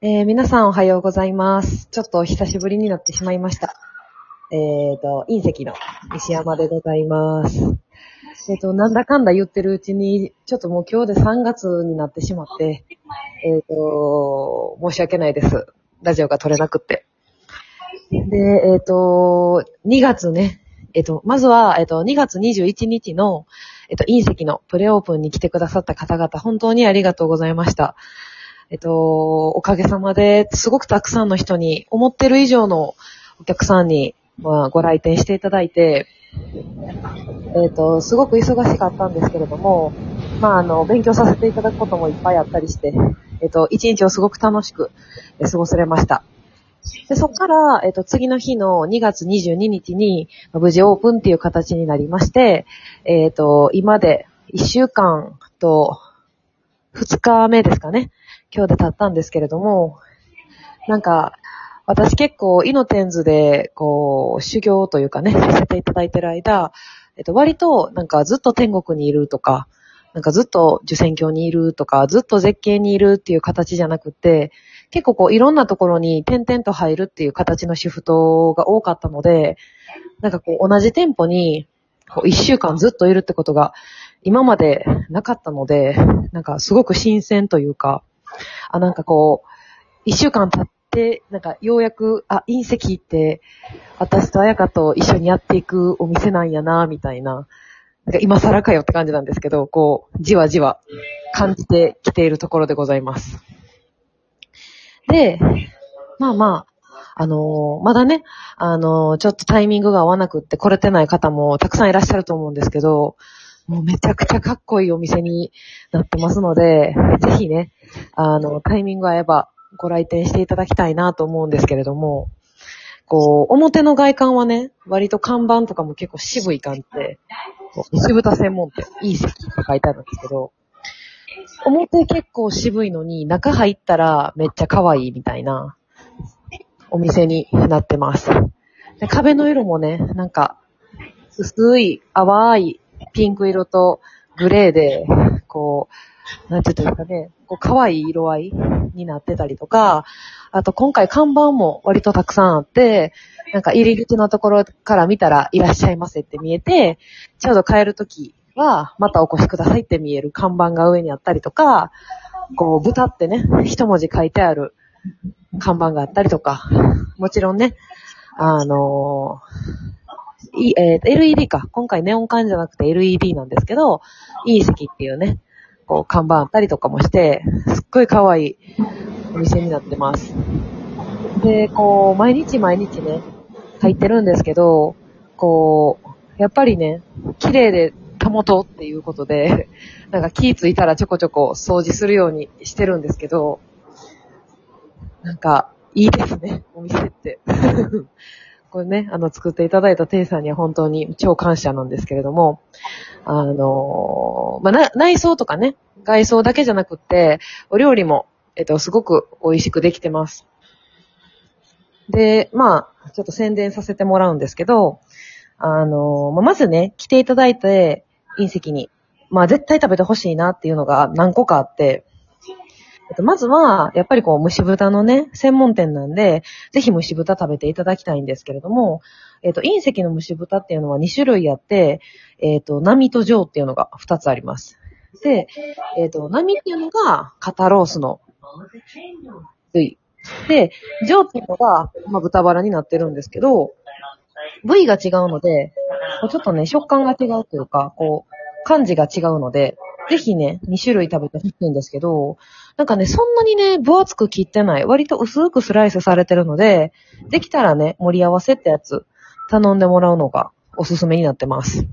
えー皆さんおはようございます。ちょっと久しぶりになってしまいました。えっ、と、隕石の石山でございます。えっ、と、なんだかんだ言ってるうちに、ちょっともう今日で3月になってしまって、えっ、と、申し訳ないです。ラジオが撮れなくって。で、えっ、と、2月ね、えっ、と、まずは、えっ、と、2月21日の、えっ、と、隕石のプレオープンに来てくださった方々、本当にありがとうございました。えっと、おかげさまで、すごくたくさんの人に、思ってる以上のお客さんに、まあ、ご来店していただいて、えっと、すごく忙しかったんですけれども、まあ、あの、勉強させていただくこともいっぱいあったりして、えっと、一日をすごく楽しく過ごせれました。で、そこから、えっと、次の日の2月22日に、無事オープンっていう形になりまして、えっと、今で1週間と2日目ですかね。今日で経ったんですけれども、なんか、私結構、イノテンズで、こう、修行というかね、させていただいてる間、えっと、割と、なんかずっと天国にいるとか、なんかずっと受選教にいるとか、ずっと絶景にいるっていう形じゃなくて、結構こう、いろんなところに点々と入るっていう形のシフトが多かったので、なんかこう、同じ店舗に、こう、一週間ずっといるってことが、今までなかったので、なんかすごく新鮮というか、あ、なんかこう、一週間経って、なんかようやく、あ、隕石って、私と彩香と一緒にやっていくお店なんやな、みたいな。なんか今更かよって感じなんですけど、こう、じわじわ感じてきているところでございます。で、まあまあ、あのーまだね、あのーちょっとタイミングが合わなくって来れてない方もたくさんいらっしゃると思うんですけど、もうめちゃくちゃかっこいいお店になってますので、ぜひね、あの、タイミング合えばご来店していただきたいなと思うんですけれども、こう、表の外観はね、割と看板とかも結構渋い感じで、こう石豚専門店、いい席って書いてあるんですけど、表結構渋いのに、中入ったらめっちゃ可愛いみたいな、お店になってます。で壁の色もね、なんか、薄い淡いピンク色とグレーで、こう、なんて言うんですかね、こう可愛い色合いになってたりとか、あと今回看板も割とたくさんあって、なんか入り口のところから見たらいらっしゃいませって見えて、ちょうど帰るときはまたお越しくださいって見える看板が上にあったりとか、こう豚ってね、一文字書いてある看板があったりとか、もちろんね、あのーいえー LED か。今回ネオン管じゃなくて LED なんですけど、いい席っていうね、こう看板あったりとかもして、すっごい可愛いお店になってます。で、こう、毎日毎日ね、入ってるんですけど、こう、やっぱりね、綺麗で保とうっていうことで、なんか気ついたらちょこちょこ掃除するようにしてるんですけど、なんか、いいですね、お店って。これね、あの、作っていただいた店さんには本当に超感謝なんですけれども、あのまあ、内装とかね、外装だけじゃなくって、お料理も、えっと、すごく美味しくできてます。で、まあ、ちょっと宣伝させてもらうんですけど、あのままずね、来ていただいて、隕石に、まあ、絶対食べてほしいなっていうのが何個かあって、えっと、まずは、やっぱりこう、蒸し豚のね、専門店なんで、ぜひ蒸し豚食べていただきたいんですけれども、えっと、隕石の蒸し豚っていうのは2種類あって、えっと、波と上っていうのが2つあります。で、えっと、波っていうのが肩ロースの部位。で、上っていうのが、まあ、豚バラになってるんですけど、部位が違うので、ちょっとね、食感が違うというか、こう、感じが違うので、ぜひね、2種類食べてほしいんですけど、なんかね、そんなにね、分厚く切ってない。割と薄くスライスされてるので、できたらね、盛り合わせってやつ、頼んでもらうのがおすすめになってます。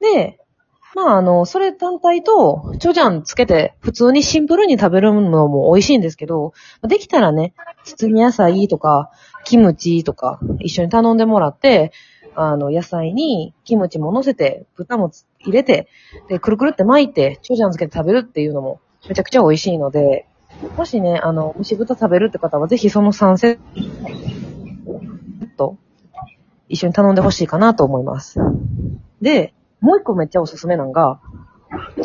で、まああの、それ単体と、チョジャンつけて、普通にシンプルに食べるのも美味しいんですけど、できたらね、包み野菜とか、キムチとか、一緒に頼んでもらって、あの、野菜にキムチも乗せて、豚も入れて、で、くるくるって巻いて、チョジャンつけて食べるっていうのも、めちゃくちゃ美味しいので、もしね、あの、蒸し豚食べるって方は、ぜひその3セット、一緒に頼んでほしいかなと思います。で、もう一個めっちゃおすすめなのが、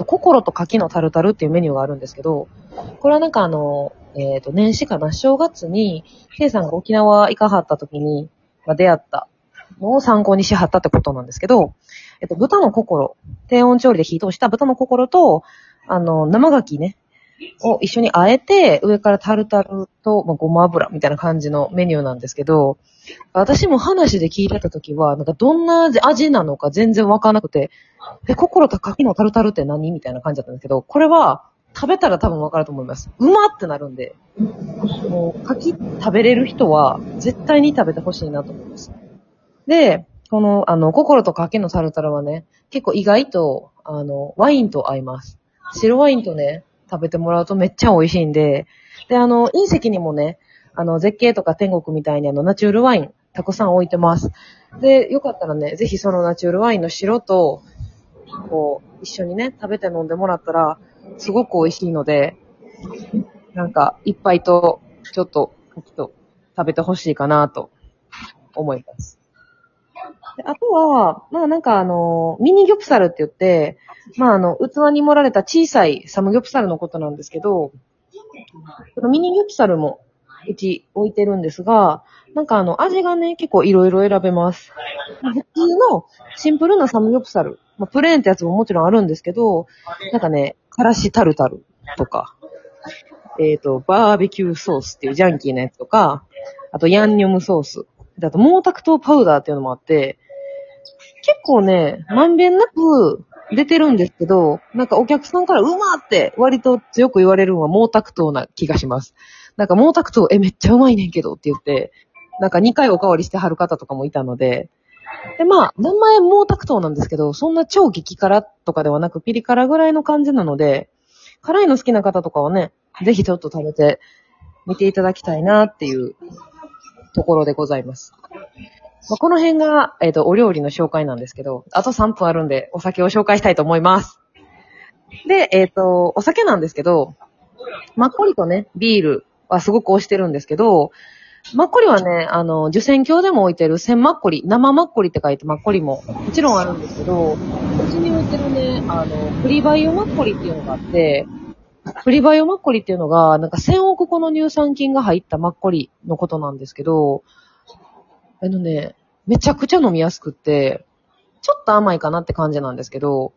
心と柿のタルタルっていうメニューがあるんですけど、これはなんかあの、えっ、と、年始かな、正月に、K さんが沖縄行かはった時に、まあ、出会ったのを参考にしはったってことなんですけど、えっと、豚の心、低温調理で火通した豚の心と、あの、生牡蠣ね、を一緒に和えて、上からタルタルと、まあ、ごま油みたいな感じのメニューなんですけど、私も話で聞いてた時は、なんかどんな味なのか全然わからなくて、え、心と牡蠣のタルタルって何？みたいな感じだったんですけど、これは食べたら多分わかると思います。うまってなるんで、もう牡蠣食べれる人は絶対に食べてほしいなと思います。で、この、あの、心と牡蠣のタルタルはね、結構意外と、あの、ワインと合います。白ワインとね、食べてもらうとめっちゃ美味しいんで、で、あの、隕石にもね、あの、絶景とか天国みたいにあの、ナチュールワイン、たくさん置いてます。で、よかったらね、ぜひそのナチュールワインの白と、こう、一緒にね、食べて飲んでもらったら、すごく美味しいので、なんか、一杯と、ちょっと、ちょっと食べてほしいかなと、思います。あとは、まあなんかあの、ミニギョプサルって言って、まああの、器に盛られた小さいサムギョプサルのことなんですけど、このミニギョプサルもうち置いてるんですが、なんかあの、味がね、結構いろいろ選べます。普通のシンプルなサムギョプサル、まあ、プレーンってやつももちろんあるんですけど、なんかね、からしタルタルとか、えっ、と、バーベキューソースっていうジャンキーなやつとか、あとヤンニョムソース。あと、毛沢東パウダーっていうのもあって、構ね、まんべんなく出てるんですけど、なんかお客さんからうまって割と強く言われるのは毛沢東な気がします。なんか毛沢東、え、めっちゃうまいねんけどって言って、なんか2回おかわりしてはる方とかもいたので、で、まあ、名前毛沢東なんですけど、そんな超激辛とかではなくピリ辛ぐらいの感じなので、辛いの好きな方とかはね、ぜひちょっと食べてみていただきたいなっていうところでございます。まあ、この辺が、えっ、と、お料理の紹介なんですけど、あと3分あるんで、お酒を紹介したいと思います。で、えっ、と、お酒なんですけど、マッコリとね、ビールはすごく推してるんですけど、マッコリはね、あの、受選鏡でも置いてる千マッコリ、生マッコリって書いてマッコリももちろんあるんですけど、うちに置いてるね、あの、プリバイオマッコリっていうのがあって、プリバイオマッコリっていうのが、なんか1000億個の乳酸菌が入ったマッコリのことなんですけど、あのね、めちゃくちゃ飲みやすくって、ちょっと甘いかなって感じなんですけど、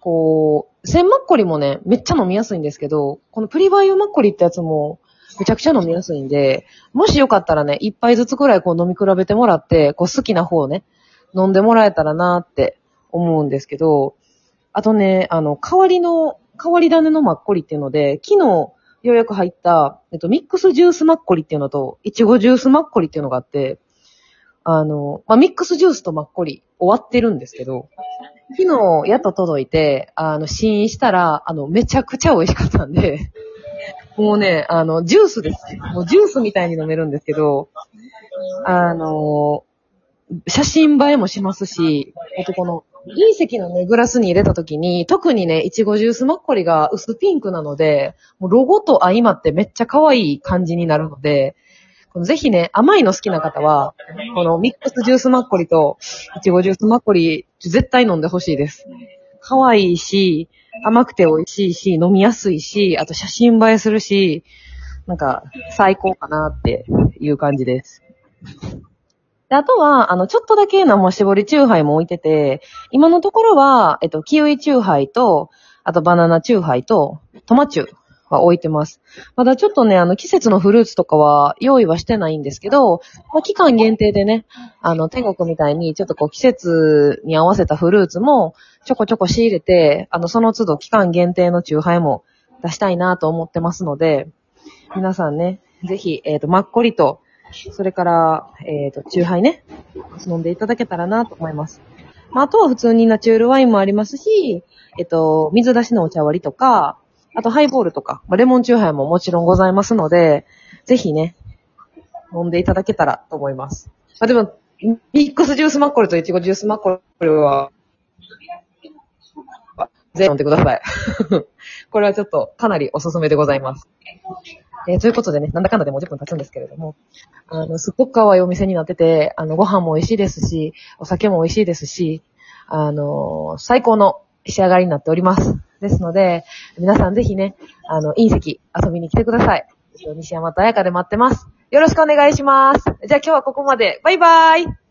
こう、千マッコリもね、めっちゃ飲みやすいんですけど、このプリバイオマッコリってやつも、めちゃくちゃ飲みやすいんで、もしよかったらね、一杯ずつくらいこう飲み比べてもらって、こう好きな方をね、飲んでもらえたらなって思うんですけど、あとね、あの、代わりの、変わり種のマッコリっていうので、昨日ようやく入った、えっと、ミックスジュースマッコリっていうのと、いちごジュースマッコリっていうのがあって、あの、まあ、ミックスジュースとマッコリ終わってるんですけど、昨日やっと届いて、あの、試飲したら、あの、めちゃくちゃ美味しかったんで、もうね、あの、ジュースです。もうジュースみたいに飲めるんですけど、あの、写真映えもしますし、あとこの、隕石のね、グラスに入れた時に、特にね、いちごジュースマッコリが薄ピンクなので、もうロゴと相まってめっちゃ可愛い感じになるので、このぜひね、甘いの好きな方は、このミックスジュースマッコリと、いちごジュースマッコリ、絶対飲んでほしいです。可愛いし、甘くて美味しいし、飲みやすいし、あと写真映えするし、なんか、最高かなっていう感じです。であとは、あの、ちょっとだけ生絞りチューハイも置いてて、今のところは、えっと、キウイチューハイと、あとバナナチューハイと、トマチューは置いてます。まだちょっとね、あの、季節のフルーツとかは用意はしてないんですけど、まあ、期間限定でね、あの、天国みたいにちょっとこう季節に合わせたフルーツもちょこちょこ仕入れて、あの、その都度期間限定のチューハイも出したいなと思ってますので、皆さんね、ぜひ、えっ、と、マッコリと、それから、えっ、と、チューハイね、飲んでいただけたらなと思います。まあ、あとは普通にナチュールワインもありますし、えっ、と、水出しのお茶割りとか、あとハイボールとか、まあレモンチューハイももちろんございますので、ぜひね、飲んでいただけたらと思います。あ、でも、ミックスジュースマッコリとイチゴジュースマッコリは、ぜひ飲んでください。これはちょっとかなりおすすめでございます。えーということでね、なんだかんだでもう10分経つんですけれども、あの、すっごく可愛いお店になってて、あの、ご飯も美味しいですし、お酒も美味しいですし、あの、最高の仕上がりになっております。ですので、皆さんぜひね、あの、隕石遊びに来てください。西山と彩香で待ってます。よろしくお願いします。じゃあ今日はここまで。バイバイ。